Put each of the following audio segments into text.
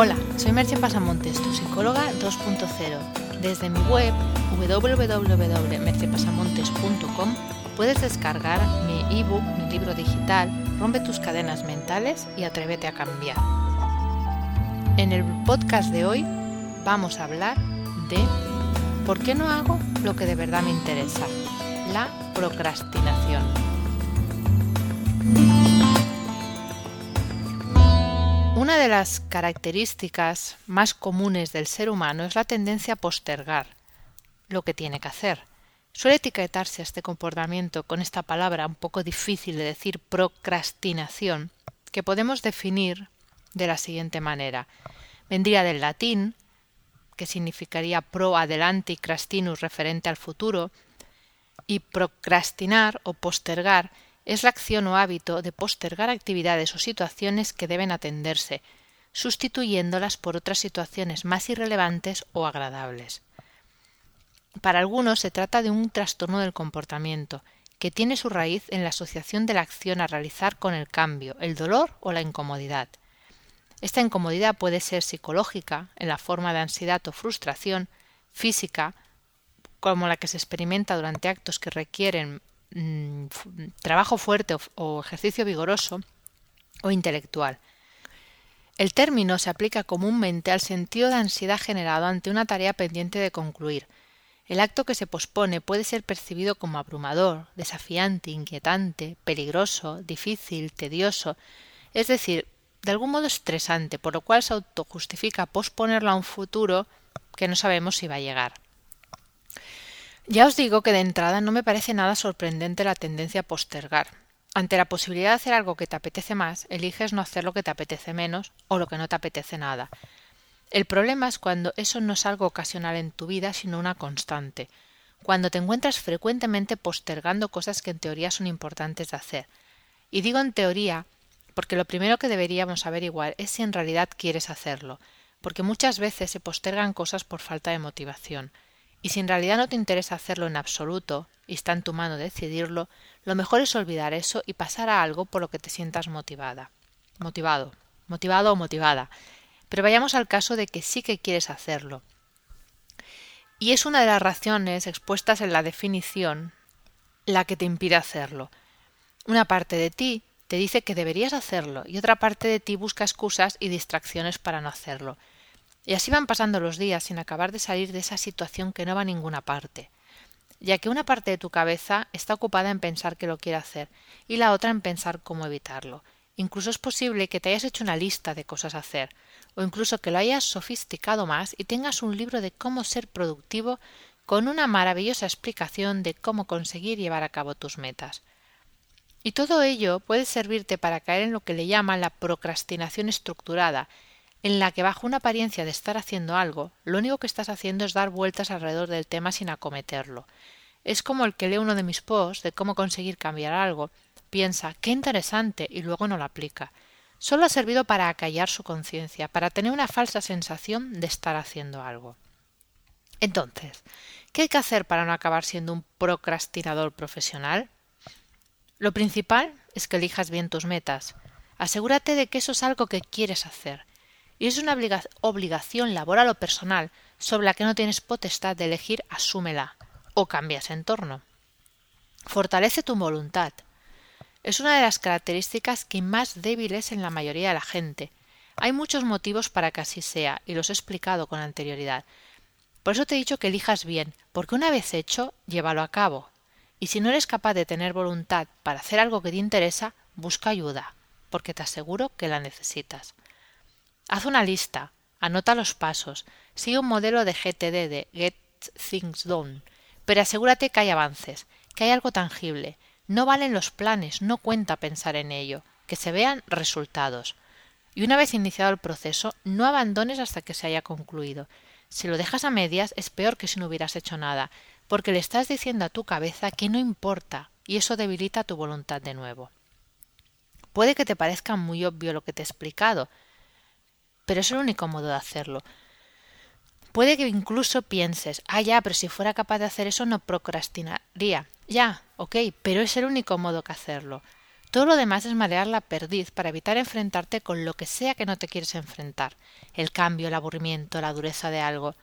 Hola, soy Merche Pasamontes, tu psicóloga 2.0. Desde mi web www.merchepasamontes.com puedes descargar mi ebook, mi libro digital, Rompe tus cadenas mentales y atrévete a cambiar. En el podcast de hoy vamos a hablar de por qué no hago lo que de verdad me interesa, la procrastinación. Una de las características más comunes del ser humano es la tendencia a postergar lo que tiene que hacer. Suele etiquetarse a este comportamiento con esta palabra un poco difícil de decir procrastinación, que podemos definir de la siguiente manera. Vendría del latín, que significaría pro adelante y crastinus referente al futuro, y procrastinar o postergar es la acción o hábito de postergar actividades o situaciones que deben atenderse, sustituyéndolas por otras situaciones más irrelevantes o agradables. Para algunos se trata de un trastorno del comportamiento, que tiene su raíz en la asociación de la acción a realizar con el cambio, el dolor o la incomodidad. Esta incomodidad puede ser psicológica, en la forma de ansiedad o frustración, física, como la que se experimenta durante actos que requieren Mm, trabajo fuerte o, ejercicio vigoroso o intelectual. El término se aplica comúnmente al sentido de ansiedad generado ante una tarea pendiente de concluir. El acto que se pospone puede ser percibido como abrumador, desafiante, inquietante, peligroso, difícil, tedioso, es decir, de algún modo estresante, por lo cual se autojustifica posponerlo a un futuro que no sabemos si va a llegar. Ya os digo que de entrada no me parece nada sorprendente la tendencia a postergar. Ante la posibilidad de hacer algo que te apetece más, eliges no hacer lo que te apetece menos o lo que no te apetece nada. El problema es cuando eso no es algo ocasional en tu vida, sino una constante. Cuando te encuentras frecuentemente postergando cosas que en teoría son importantes de hacer. Y digo en teoría porque lo primero que deberíamos averiguar es si en realidad quieres hacerlo, porque muchas veces se postergan cosas por falta de motivación. Y si en realidad no te interesa hacerlo en absoluto y está en tu mano decidirlo, lo mejor es olvidar eso y pasar a algo por lo que te sientas motivada. Motivado, motivado o motivada. Pero vayamos al caso de que sí que quieres hacerlo. Y es una de las razones expuestas en la definición la que te impide hacerlo. Una parte de ti te dice que deberías hacerlo y otra parte de ti busca excusas y distracciones para no hacerlo. Y así van pasando los días sin acabar de salir de esa situación que no va a ninguna parte, ya que una parte de tu cabeza está ocupada en pensar que lo quiere hacer y la otra en pensar cómo evitarlo. Incluso es posible que te hayas hecho una lista de cosas a hacer, o incluso que lo hayas sofisticado más y tengas un libro de cómo ser productivo con una maravillosa explicación de cómo conseguir llevar a cabo tus metas. Y todo ello puede servirte para caer en lo que le llaman la procrastinación estructurada, en la que bajo una apariencia de estar haciendo algo, lo único que estás haciendo es dar vueltas alrededor del tema sin acometerlo. Es como el que lee uno de mis posts de cómo conseguir cambiar algo, piensa qué interesante y luego no lo aplica. Solo ha servido para acallar su conciencia, para tener una falsa sensación de estar haciendo algo. Entonces, ¿qué hay que hacer para no acabar siendo un procrastinador profesional? Lo principal es que elijas bien tus metas. Asegúrate de que eso es algo que quieres hacer y es una obligación laboral o personal sobre la que no tienes potestad de elegir, asúmela o cambias entorno. Fortalece tu voluntad. Es una de las características que más débil es en la mayoría de la gente. Hay muchos motivos para que así sea, y los he explicado con anterioridad. Por eso te he dicho que elijas bien, porque una vez hecho, llévalo a cabo. Y si no eres capaz de tener voluntad para hacer algo que te interesa, busca ayuda, porque te aseguro que la necesitas. Haz una lista, anota los pasos, sigue un modelo de GTD de Get Things Done, pero asegúrate que hay avances, que hay algo tangible. No valen los planes, no cuenta pensar en ello, que se vean resultados. Y una vez iniciado el proceso, no abandones hasta que se haya concluido. Si lo dejas a medias es peor que si no hubieras hecho nada, porque le estás diciendo a tu cabeza que no importa, y eso debilita tu voluntad de nuevo. Puede que te parezca muy obvio lo que te he explicado, pero es el único modo de hacerlo. Puede que incluso pienses, ah, ya, pero si fuera capaz de hacer eso no procrastinaría. Ya, ok, pero es el único modo que hacerlo. Todo lo demás es marear la perdiz para evitar enfrentarte con lo que sea que no te quieres enfrentar. El cambio, el aburrimiento, la dureza de algo.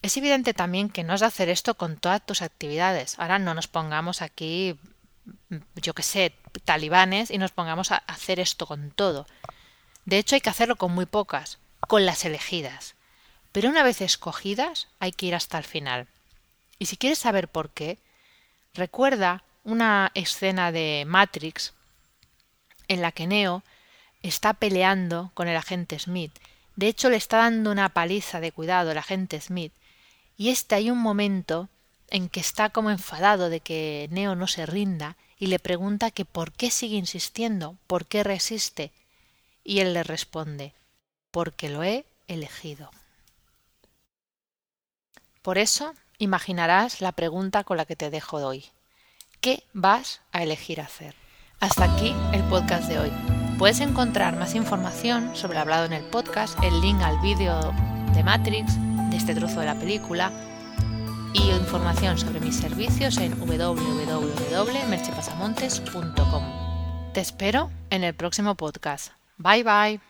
Es evidente también que no has de hacer esto con todas tus actividades. Ahora no nos pongamos aquí, yo qué sé, talibanes y nos pongamos a hacer esto con todo. De hecho, hay que hacerlo con muy pocas, con las elegidas. Pero una vez escogidas, hay que ir hasta el final. Y si quieres saber por qué, recuerda una escena de Matrix en la que Neo está peleando con el agente Smith. De hecho, le está dando una paliza de cuidado el agente Smith. Y este hay un momento en que está como enfadado de que Neo no se rinda y le pregunta que por qué sigue insistiendo, por qué resiste. Y él le responde porque lo he elegido. Por eso imaginarás la pregunta con la que te dejo hoy. ¿Qué vas a elegir hacer? Hasta aquí el podcast de hoy. Puedes encontrar más información sobre lo hablado en el podcast, el link al vídeo de Matrix, de este trozo de la película, y información sobre mis servicios en www.merchepasamontes.com. Te espero en el próximo podcast. Bye bye.